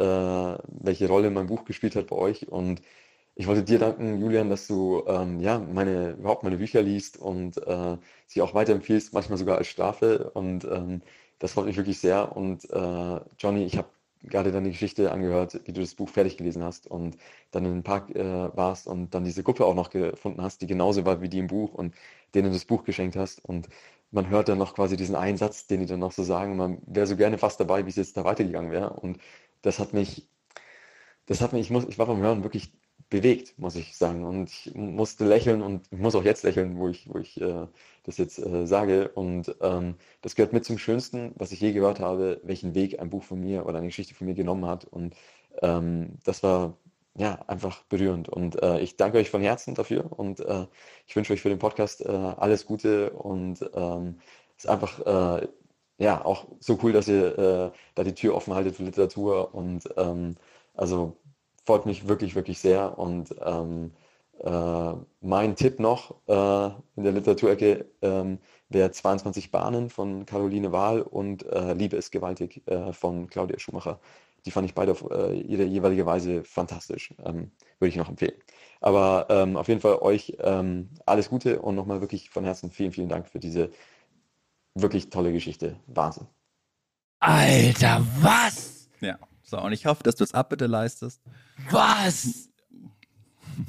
welche Rolle mein Buch gespielt hat bei euch und ich wollte dir danken, Julian, dass du ähm, ja meine überhaupt meine Bücher liest und äh, sie auch weiterempfiehlst, manchmal sogar als Strafe und ähm, das freut mich wirklich sehr. Und äh, Johnny, ich habe gerade deine Geschichte angehört, wie du das Buch fertig gelesen hast und dann in den Park äh, warst und dann diese Gruppe auch noch gefunden hast, die genauso war wie die im Buch und denen du das Buch geschenkt hast. Und man hört dann noch quasi diesen einen Satz, den die dann noch so sagen. Man wäre so gerne fast dabei, wie es jetzt da weitergegangen wäre. Und das hat mich, das hat mich, ich muss, ich war beim Hören wirklich bewegt, muss ich sagen. Und ich musste lächeln und muss auch jetzt lächeln, wo ich, wo ich äh, das jetzt äh, sage. Und ähm, das gehört mit zum Schönsten, was ich je gehört habe, welchen Weg ein Buch von mir oder eine Geschichte von mir genommen hat. Und ähm, das war ja einfach berührend. Und äh, ich danke euch von Herzen dafür und äh, ich wünsche euch für den Podcast äh, alles Gute und ähm, es ist einfach äh, ja auch so cool, dass ihr äh, da die Tür offen haltet für Literatur und ähm, also freut mich wirklich, wirklich sehr. Und ähm, äh, mein Tipp noch in der Literaturecke ähm, wäre 22 Bahnen von Caroline Wahl und Liebe ist gewaltig von Claudia Schumacher. Die fand ich beide auf äh, ihre jeweilige Weise fantastisch. Ähm, würde ich noch empfehlen. Aber ähm, auf jeden Fall euch ähm, alles Gute und nochmal wirklich von Herzen vielen, vielen Dank für diese wirklich tolle Geschichte. Wahnsinn. Alter, was? Ja. So, und ich hoffe, dass du es Abbitte leistest. Was?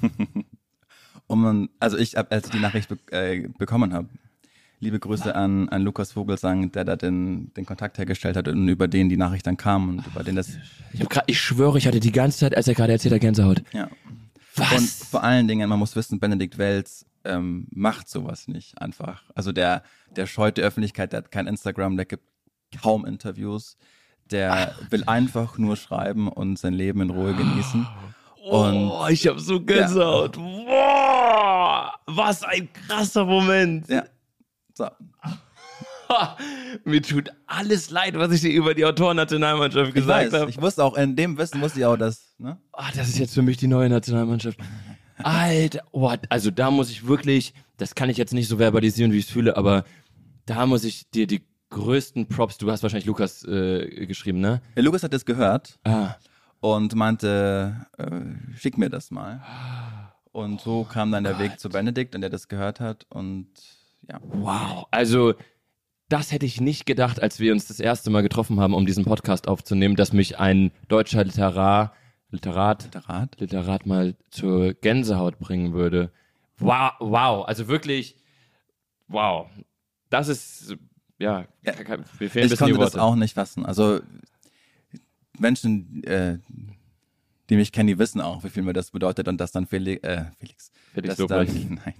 <laughs> Und man, also ich, als ich die Nachricht be äh, bekommen habe, Liebe Grüße an, an Lukas Vogelsang, der da den, den Kontakt hergestellt hat und über den die Nachricht dann kam und über den das, Ich, hab grad, ich schwöre, ich hatte die ganze Zeit, als er gerade erzählt hat, Gänsehaut. ja. Was? Und vor allen Dingen, man muss wissen, Benedikt Welz ähm, macht sowas nicht einfach. Also der, der scheut die Öffentlichkeit, der hat kein Instagram, der gibt kaum Interviews. Der will einfach nur schreiben und sein Leben in Ruhe genießen. Und oh, ich habe so Gänsehaut. Boah, was ein krasser Moment. ja, so. <laughs> Mir tut alles leid, was ich dir über die Autorennationalmannschaft gesagt habe. ich wusste auch, in dem Wissen wusste ich auch, dass, ne? Ah, das ist jetzt für mich die neue Nationalmannschaft. Alter, oh, also da muss ich wirklich, das kann ich jetzt nicht so verbalisieren, wie ich es fühle, aber da muss ich dir die größten Props, du hast wahrscheinlich Lukas äh, geschrieben, ne? Der Lukas hat das gehört Ah, und meinte, äh, schick mir das mal. Und so kam dann der Weg zu Benedikt und der das gehört hat und ja. wow. Also, das hätte ich nicht gedacht, als wir uns das erste Mal getroffen haben, um diesen Podcast aufzunehmen, dass mich ein deutscher Literar, Literat, Der Rat. Literat mal zur Gänsehaut bringen würde. Wow, wow, also wirklich, wow. Das ist, ja, Ja. mir fehlen Ich konnte das auch nicht fassen. Also Menschen, äh, die mich kennen, die wissen auch, wie viel mir das bedeutet und dass dann Felix, äh, Felix, Felix dass dann, <laughs> nein,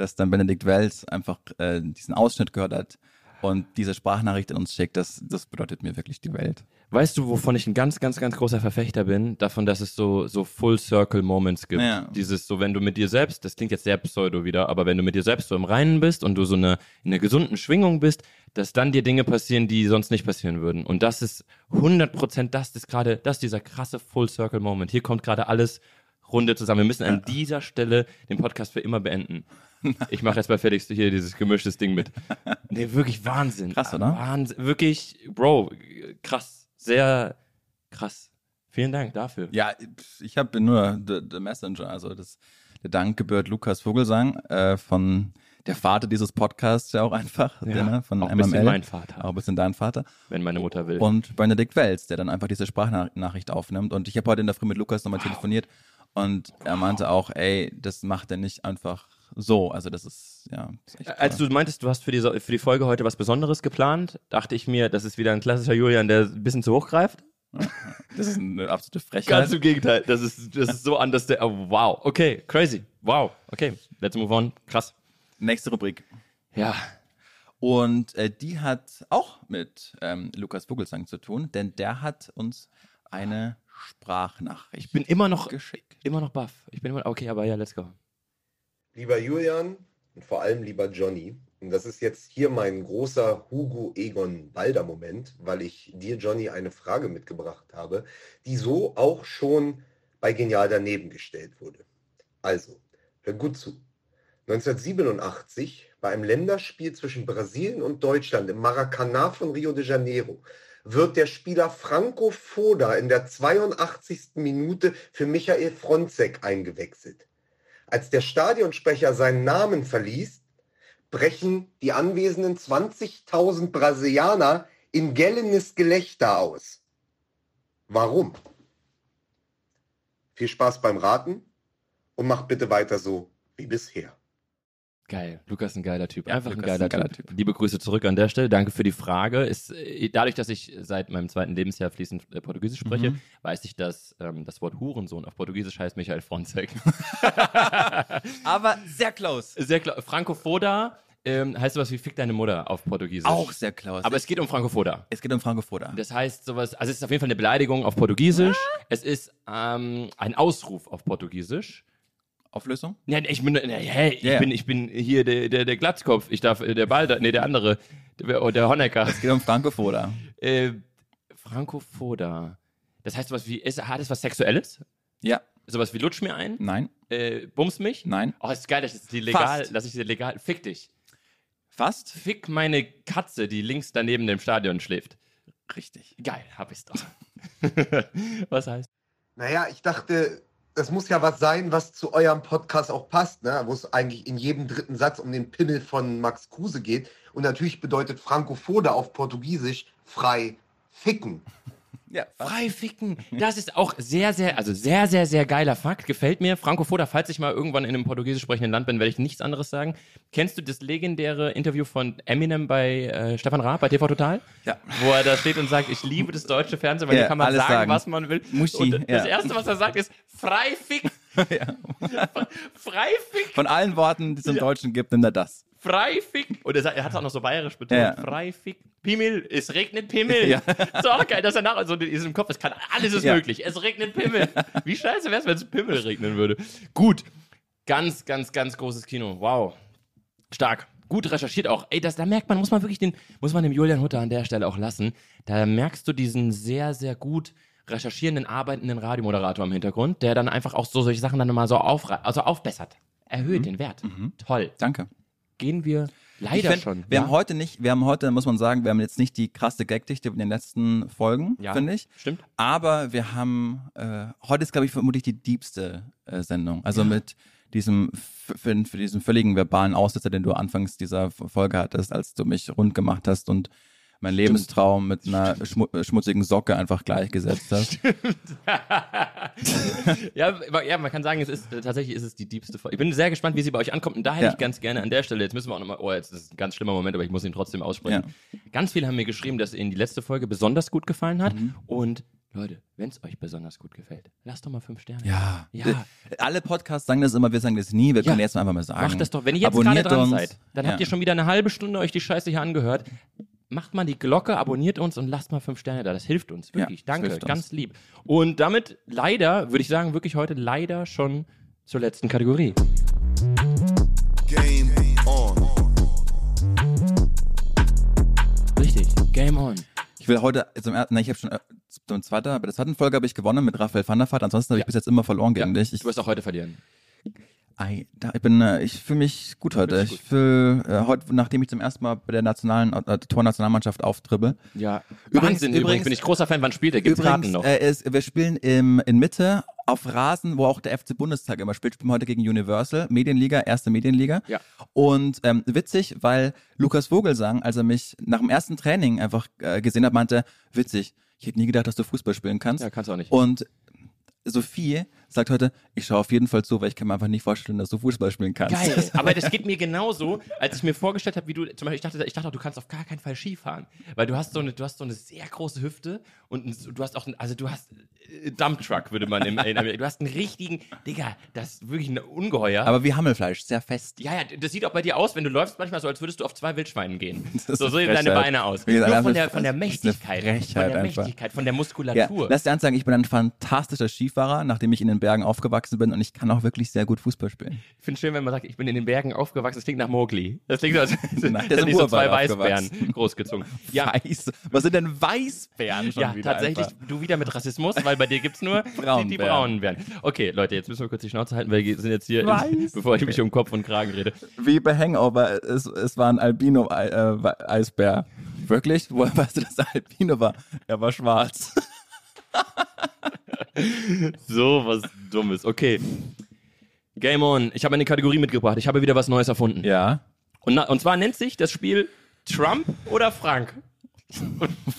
dass dann Benedikt Wells einfach äh, diesen Ausschnitt gehört hat und diese Sprachnachricht in uns schickt, das, das bedeutet mir wirklich die Welt. Weißt du, wovon ich ein ganz, ganz, ganz großer Verfechter bin? Davon, dass es so, so Full-Circle-Moments gibt. Ja. Dieses, so wenn du mit dir selbst, das klingt jetzt sehr pseudo wieder, aber wenn du mit dir selbst so im Reinen bist und du so eine, in einer gesunden Schwingung bist, dass dann dir Dinge passieren, die sonst nicht passieren würden. Und das ist 100% das ist gerade, das ist dieser krasse Full-Circle-Moment. Hier kommt gerade alles Runde zusammen. Wir müssen an dieser Stelle den Podcast für immer beenden. <laughs> Ich mache jetzt bei Felix hier dieses gemischtes Ding mit. <laughs> Nee, wirklich Wahnsinn. Krass, oder? Wahnsinn. Wirklich, Bro, krass. Sehr krass. Vielen Dank dafür. Ja, ich habe nur the, the Messenger, also das, der Dank gebührt Lukas Vogelsang äh, von der Vater dieses Podcasts ja auch einfach, Ja, der, ne, von auch ein bisschen mein Vater. Auch ein bisschen dein Vater. Wenn meine Mutter will. Und Benedikt Wells, der dann einfach diese Sprachnachricht aufnimmt. Und ich habe heute in der Früh mit Lukas nochmal telefoniert und er meinte auch, ey, das macht er nicht einfach so. Also das ist, ja, ist Als du meintest, du hast für die, für die Folge heute was Besonderes geplant, dachte ich mir, das ist wieder ein klassischer Julian, der ein bisschen zu hoch greift. <laughs> das ist eine absolute Ganz Frechheit. im Gegenteil. Das ist, das ist so anders. Der, oh, wow. Okay, crazy. Wow. Okay, let's move on. Krass. Nächste Rubrik. Ja. Und äh, die hat auch mit ähm, Lukas Vogelsang zu tun, denn der hat uns eine Sprachnachricht Ich bin immer noch, geschickt. immer noch baff. Ich bin immer, okay, aber ja, let's go. Lieber Julian und vor allem lieber Johnny, und das ist jetzt hier mein großer Hugo Egon Balder Moment, weil ich dir, Johnny, eine Frage mitgebracht habe, die so auch schon bei Genial daneben gestellt wurde. Also, hör gut zu. 1987 bei einem Länderspiel zwischen Brasilien und Deutschland im Maracanã von Rio de Janeiro wird der Spieler Franco Foda in der 82. Minute für Michael Fronzek eingewechselt. Als der Stadionsprecher seinen Namen verliest, brechen die anwesenden 20.000 Brasilianer in gellendes Gelächter aus. Warum? Viel Spaß beim Raten und macht bitte weiter so wie bisher. Geil. Lukas ist ein geiler Typ. Ja, Einfach ein geiler, ein geiler typ. Typ. Liebe Grüße zurück an der Stelle. Danke für die Frage. Ist, äh, dadurch, dass ich seit meinem zweiten Lebensjahr fließend äh, Portugiesisch spreche, Mhm. weiß ich, dass ähm, das Wort Hurensohn auf Portugiesisch heißt Michael Fronzek. <laughs> Aber sehr close. Sehr klar. Franco Foda ähm, heißt sowas wie Fick deine Mutter auf Portugiesisch. Auch sehr close. Aber es geht um Franco Foda. es geht um Franco Foda. Das heißt sowas, also es ist auf jeden Fall eine Beleidigung auf Portugiesisch. Es ist ähm, ein Ausruf auf Portugiesisch. Auflösung? Ja, ich bin, nee, hey, ich Ja. bin, ich bin hier der, der, der Glatzkopf. Ich darf, äh, der Ball, nee, der andere, der, der Honecker. Es geht um Franco Foda. Äh, Franco Foda. Das heißt sowas wie, ist, hat es was Sexuelles? Ja. Sowas wie lutsch mir ein? Nein. Äh, bums mich? Nein. Oh, ist geil, dass ich die legal, Fast. dass ich die legal, fick dich. Fast? Fick meine Katze, die links daneben dem Stadion schläft. Richtig. Geil, hab ich's doch. <laughs> was heißt? Naja, ich dachte, das muss ja was sein, was zu eurem Podcast auch passt, ne? wo es eigentlich in jedem dritten Satz um den Pimmel von Max Kruse geht. Und natürlich bedeutet Franco Foda auf Portugiesisch frei ficken. Ja? Frei ficken. Das ist auch sehr, sehr, also sehr, sehr, sehr geiler Fakt. Gefällt mir. Franco Foda, falls ich mal irgendwann in einem portugiesisch sprechenden Land bin, werde ich nichts anderes sagen. Kennst du das legendäre Interview von Eminem bei äh, Stefan Raab bei TV Total? Ja. Wo er da steht und sagt, ich liebe das deutsche Fernsehen, weil Ja, hier kann man sagen, sagen. was man will. Muschi, und das ja. Erste, was er sagt, ist frei ficken. <laughs> <laughs> frei ficken. Von allen Worten, die es im Deutschen gibt, nimmt er das. Frei fick. Und er, er hat es auch noch so bayerisch betont. Ja. Frei fick. Pimmel. Es regnet Pimmel. Ja. Ist auch geil, dass er nach so ist im Kopf. Es kann alles ist Ja. möglich. Es regnet Pimmel. Wie scheiße wäre es, wenn es Pimmel regnen würde. Gut. Ganz, ganz, ganz großes Kino. Wow. Stark. Gut recherchiert auch. Ey, das, da merkt man, muss man wirklich den, muss man dem Julian Hutter an der Stelle auch lassen. Da merkst du diesen sehr, sehr gut recherchierenden, arbeitenden Radiomoderator im Hintergrund, der dann einfach auch so solche Sachen dann mal so auf, also aufbessert. Erhöht den Wert. Toll. Danke. Gehen wir leider find, schon. Wir ja? haben heute nicht, wir haben heute, muss man sagen, wir haben jetzt nicht die krasse Gagdichte in den letzten Folgen, Ja. finde ich. Stimmt. Aber wir haben, äh, heute ist, glaube ich, vermutlich die diebste äh, Sendung. Also mit diesem, für, für diesen völligen verbalen Aussetzer, den du anfangs dieser Folge hattest, als du mich rund gemacht hast und mein Lebenstraum mit einer schmu äh, schmutzigen Socke einfach gleichgesetzt hast. <laughs> ja, ja, man kann sagen, es ist äh, tatsächlich ist es die diebste Folge. Ich bin sehr gespannt, wie sie bei euch ankommt. Und da hätte Ja. ich ganz gerne an der Stelle, jetzt müssen wir auch nochmal, oh, jetzt ist ein ganz schlimmer Moment, aber ich muss ihn trotzdem aussprechen. Ganz viele haben mir geschrieben, dass ihnen die letzte Folge besonders gut gefallen hat. Mhm. Und Leute, wenn es euch besonders gut gefällt, lasst doch mal fünf Sterne. Ja. Ja. Äh, Alle Podcasts sagen das immer, wir sagen das nie, wir Ja. können jetzt einfach mal sagen. Macht das doch. Wenn ihr jetzt gerade Abonniert dran uns. seid, dann ja. habt ihr schon wieder eine halbe Stunde euch die Scheiße hier angehört. Macht mal die Glocke, abonniert uns und lasst mal fünf Sterne da. Das hilft uns. Wirklich. das Danke. uns. Ganz lieb. Und damit leider, würde ich sagen, wirklich heute leider schon zur letzten Kategorie. Game on. Richtig. Game on. Ich will heute zum ersten, nein, ich habe schon äh, zum zweiten, bei der zweiten Folge habe ich gewonnen mit Raphael van der Vaart, ansonsten habe ich bis jetzt immer verloren gegen dich. Ich, Du wirst auch heute verlieren. Ich bin, äh, ich fühle mich gut heute. Ich fühle äh, heute, nachdem ich zum ersten Mal bei der nationalen äh, Tornationalmannschaft auftribbel. Ja. Übrigens- Wahnsinn, übrigens, übrigens- bin ich großer Fan. Wann spielt er? Gibt's Karten noch? Äh, ist, wir spielen im, in Mitte auf Rasen, wo auch der FC Bundestag immer spielt. Spielen heute gegen Universal, Medienliga, erste Medienliga. Ja. Und ähm, witzig, weil Lukas Vogelsang, als er mich nach dem ersten Training einfach äh, gesehen hat, meinte, witzig, ich hätte nie gedacht, dass du Fußball spielen kannst. Ja, kannst du auch nicht. Und Sophie sagt heute, ich schaue auf jeden Fall zu, weil ich kann mir einfach nicht vorstellen, dass du Fußball spielen kannst. Geil, <laughs> aber das geht mir genauso, als ich mir vorgestellt habe, wie du, zum Beispiel, ich dachte, ich dachte, auch, du kannst auf gar keinen Fall Ski fahren, weil du hast so eine, du hast so eine sehr große Hüfte und du hast auch, also du hast äh, Dump Truck, würde man im, in Amerika, du hast einen richtigen, Digga, das ist wirklich ein Ungeheuer. Aber wie Hammelfleisch, sehr fest. ja, ja, das sieht auch bei dir aus, wenn du läufst, manchmal so, als würdest du auf zwei Wildschweinen gehen. <laughs> So, sehen deine. Beine aus. Nur von einfach- der, von der Mächtigkeit, von der einfach. Mächtigkeit, von der Ja, Muskulatur. lass dir eins sagen, ich bin ein fantastischer Skifahrer, nachdem ich in den Bergen aufgewachsen bin und ich kann auch wirklich sehr gut Fußball spielen. Ich finde schön, wenn man sagt, ich bin in den Bergen aufgewachsen. Das klingt nach Mowgli. Das klingt so, als <laughs> Nein, hätte ich so zwei Weißbären großgezogen. <laughs> Ja, Weiß. Was sind denn Weißbären schon ja wieder? tatsächlich. Einfach? Du wieder mit Rassismus, weil bei dir gibt's nur <laughs> die, die braunen Bären. Okay, Leute, jetzt müssen wir kurz die Schnauze halten, weil wir sind jetzt hier, in, bevor ich mich um Kopf und Kragen rede. Wie bei Hangover, es, es war ein Albino-Eisbär. Wirklich? Woher weißt du, dass er Albino war? Er war schwarz. So was Dummes. Okay. Game on. Ich habe eine Kategorie mitgebracht. Ich habe wieder was Neues erfunden. Ja. Und, na, und zwar nennt sich das Spiel Trump oder Frank.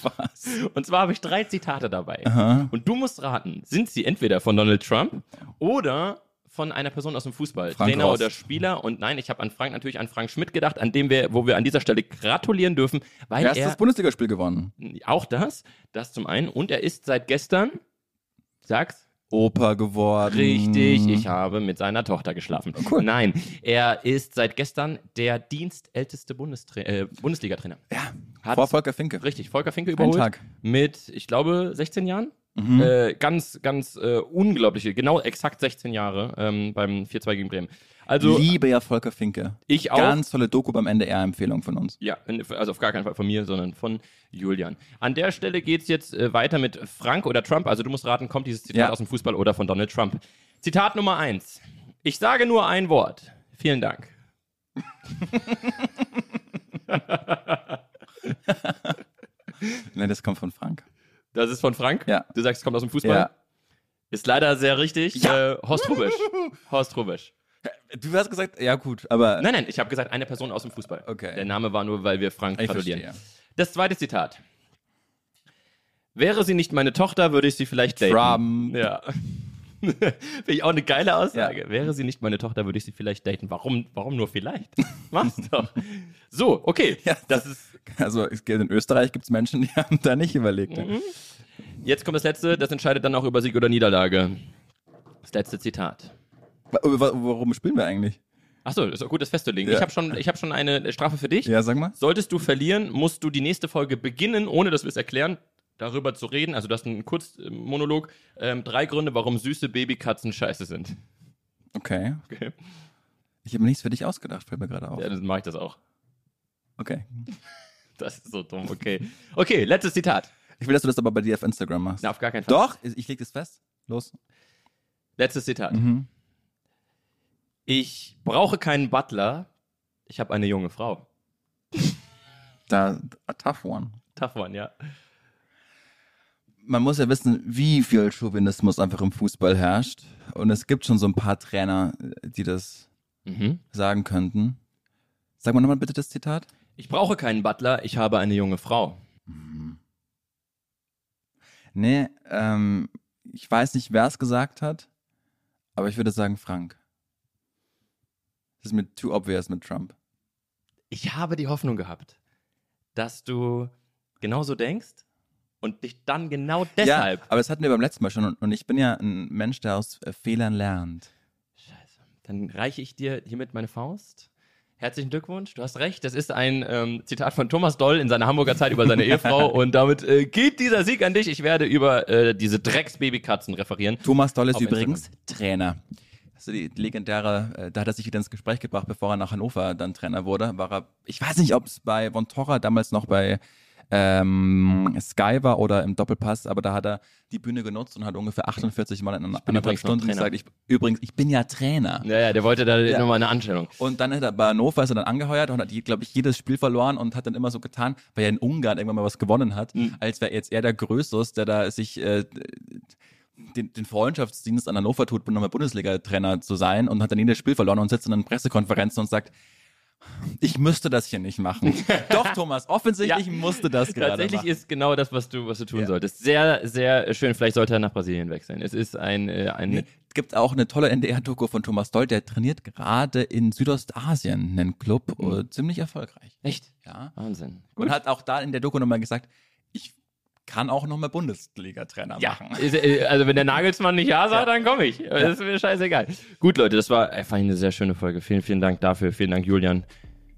Was? Und zwar habe ich drei Zitate dabei. Und du musst raten, sind sie entweder von Donald Trump oder von einer Person aus dem Fußball, Frank Trainer Rost. oder Spieler. Und nein, ich habe an Frank natürlich an Frank Schmidt gedacht, an dem wir, wo wir an dieser Stelle gratulieren dürfen, weil Er hat er das Bundesligaspiel gewonnen. auch das, das zum einen, und er ist seit gestern, sag's, Opa geworden. Richtig, ich habe mit seiner Tochter geschlafen. Oh, cool. Nein, er ist seit gestern der dienstälteste Bundestra äh, Bundesliga-Trainer. Ja. Hat- Vor Volker Finke. Richtig, Volker Finke überholt. Tag. Mit, ich glaube, 16 Jahren. Mhm. Äh, ganz, ganz äh, unglaubliche, genau exakt 16 Jahre ähm, beim 4-2 gegen Bremen. Also, Liebe ja Volker Finke. ich auch. Ganz tolle Doku beim NDR-Empfehlung von uns. Ja, also auf gar keinen Fall von mir, sondern von Julian. An der Stelle geht's jetzt äh, weiter mit Frank oder Trump. Also du musst raten, kommt dieses Zitat Ja. aus dem Fußball oder von Donald Trump. Zitat Nummer eins. Ich sage nur ein Wort. Vielen Dank. <laughs> Nein, das kommt von Frank. Das ist von Frank. Ja. Du sagst, es kommt aus dem Fußball. Ja. Ist leider sehr richtig. Ja. Äh, Horst Rubisch. <laughs> Horst Rubisch. Du hast gesagt, ja gut, aber Nein, nein, ich habe gesagt, eine Person aus dem Fußball. Okay. Der Name war nur, weil wir Frank ich gratulieren. verstehe. Das zweite Zitat. Wäre sie nicht meine Tochter, würde ich sie vielleicht daten. Trump. Ja. <laughs> Finde ich auch eine geile Aussage. Wäre sie nicht meine Tochter, würde ich sie vielleicht daten. Warum, warum nur vielleicht? <laughs> Mach's doch. So, okay. Ja, Das ist, Also in Österreich gibt es Menschen, die <laughs> haben da nicht überlegt. Mhm. Jetzt kommt das letzte, das entscheidet dann auch über Sieg oder Niederlage. Das letzte Zitat. Wa- wa- Warum spielen wir eigentlich? Achso, ist auch gut, das festzulegen. Ja. Ich habe schon, ich hab schon eine Strafe für dich. Ja, sag mal. Solltest du verlieren, musst du die nächste Folge beginnen, ohne dass wir es erklären, darüber zu reden. Also, du hast einen Kurzmonolog. Ähm, drei Gründe, warum süße Babykatzen scheiße sind. Okay. Okay. Ich habe mir nichts für dich ausgedacht, fällt mir gerade auf. Ja, dann mache ich das auch. Okay. <laughs> Das ist so dumm, okay. Okay, letztes Zitat. Ich will, dass du das aber bei dir auf Instagram machst. Na, auf gar keinen Fall. Doch, ich leg das fest. Los. Letztes Zitat. Mhm. Ich brauche keinen Butler. Ich habe eine junge Frau. Da, a tough one. Tough one, ja. Man muss ja wissen, wie viel Chauvinismus einfach im Fußball herrscht. Und es gibt schon so ein paar Trainer, die das Mhm. sagen könnten. Sag mal nochmal bitte das Zitat. Ich brauche keinen Butler. Ich habe eine junge Frau. Nee, ähm, ich weiß nicht, wer es gesagt hat, aber ich würde sagen Frank. Das ist mir too obvious mit Trump. Ich habe die Hoffnung gehabt, dass du genauso denkst und dich dann genau deshalb. Ja, aber das hatten wir beim letzten Mal schon und, und ich bin ja ein Mensch, der aus äh, Fehlern lernt. Scheiße. Dann reiche ich dir hiermit meine Faust. Herzlichen Glückwunsch, du hast recht. Das ist ein ähm, Zitat von Thomas Doll in seiner Hamburger Zeit über seine <laughs> Ehefrau und damit äh, geht dieser Sieg an dich. Ich werde über äh, diese Drecksbabykatzen referieren. Thomas Doll ist übrigens Trainer. Das ist die legendäre, äh, da hat er sich wieder ins Gespräch gebracht, bevor er nach Hannover dann Trainer wurde. War er, ich weiß nicht, ob es bei Von Torra damals noch bei ähm, Sky war oder im Doppelpass, aber da hat er die Bühne genutzt und hat ungefähr 48 Mal in einer- anderthalb Stunden gesagt, ich, übrigens, ich bin ja Trainer. Ja, ja, der wollte da Ja. nochmal eine Anstellung. Und dann hat er bei Hannover ist er dann angeheuert und hat, glaube ich, jedes Spiel verloren und hat dann immer so getan, weil er in Ungarn irgendwann mal was gewonnen hat, Mhm. als wäre jetzt er der Größus, der da sich äh, den, den Freundschaftsdienst an Hannover tut, um nochmal Bundesliga-Trainer zu sein und hat dann jedes Spiel verloren und sitzt in einer Pressekonferenz und sagt, ich müsste das hier nicht machen. <laughs> Doch, Thomas, offensichtlich Ja. musste das gerade Tatsächlich machen. ist genau das, was du, was du tun Ja. solltest. Sehr, sehr schön. Vielleicht sollte er nach Brasilien wechseln. Es ist ein, äh, ein Nee, gibt auch eine tolle NDR-Doku von Thomas Doll, der trainiert gerade in Südostasien einen Club, Mhm. äh, ziemlich erfolgreich. echt Ja. Wahnsinn. Und hat auch da in der Doku nochmal gesagt, ich kann auch nochmal Bundesliga-Trainer Ja, machen. äh, also wenn der Nagelsmann nicht Ja sagt, dann komme ich. Das ist mir scheißegal. Gut, Leute, das war einfach eine sehr schöne Folge. Vielen, vielen Dank dafür. Vielen Dank, Julian.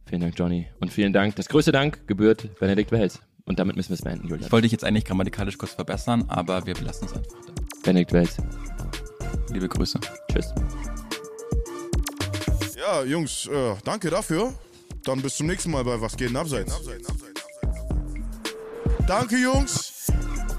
Vielen Dank, Johnny. Und vielen Dank, das größte Dank gebührt Benedikt Welz. Und damit müssen wir es beenden, Julian. Ich wollte dich jetzt eigentlich grammatikalisch kurz verbessern, aber wir belassen es einfach da. Benedikt Welz. Liebe Grüße. Tschüss. Ja, Jungs, äh, danke dafür. Dann bis zum nächsten Mal bei Was geht denn abseits? Danke, Jungs.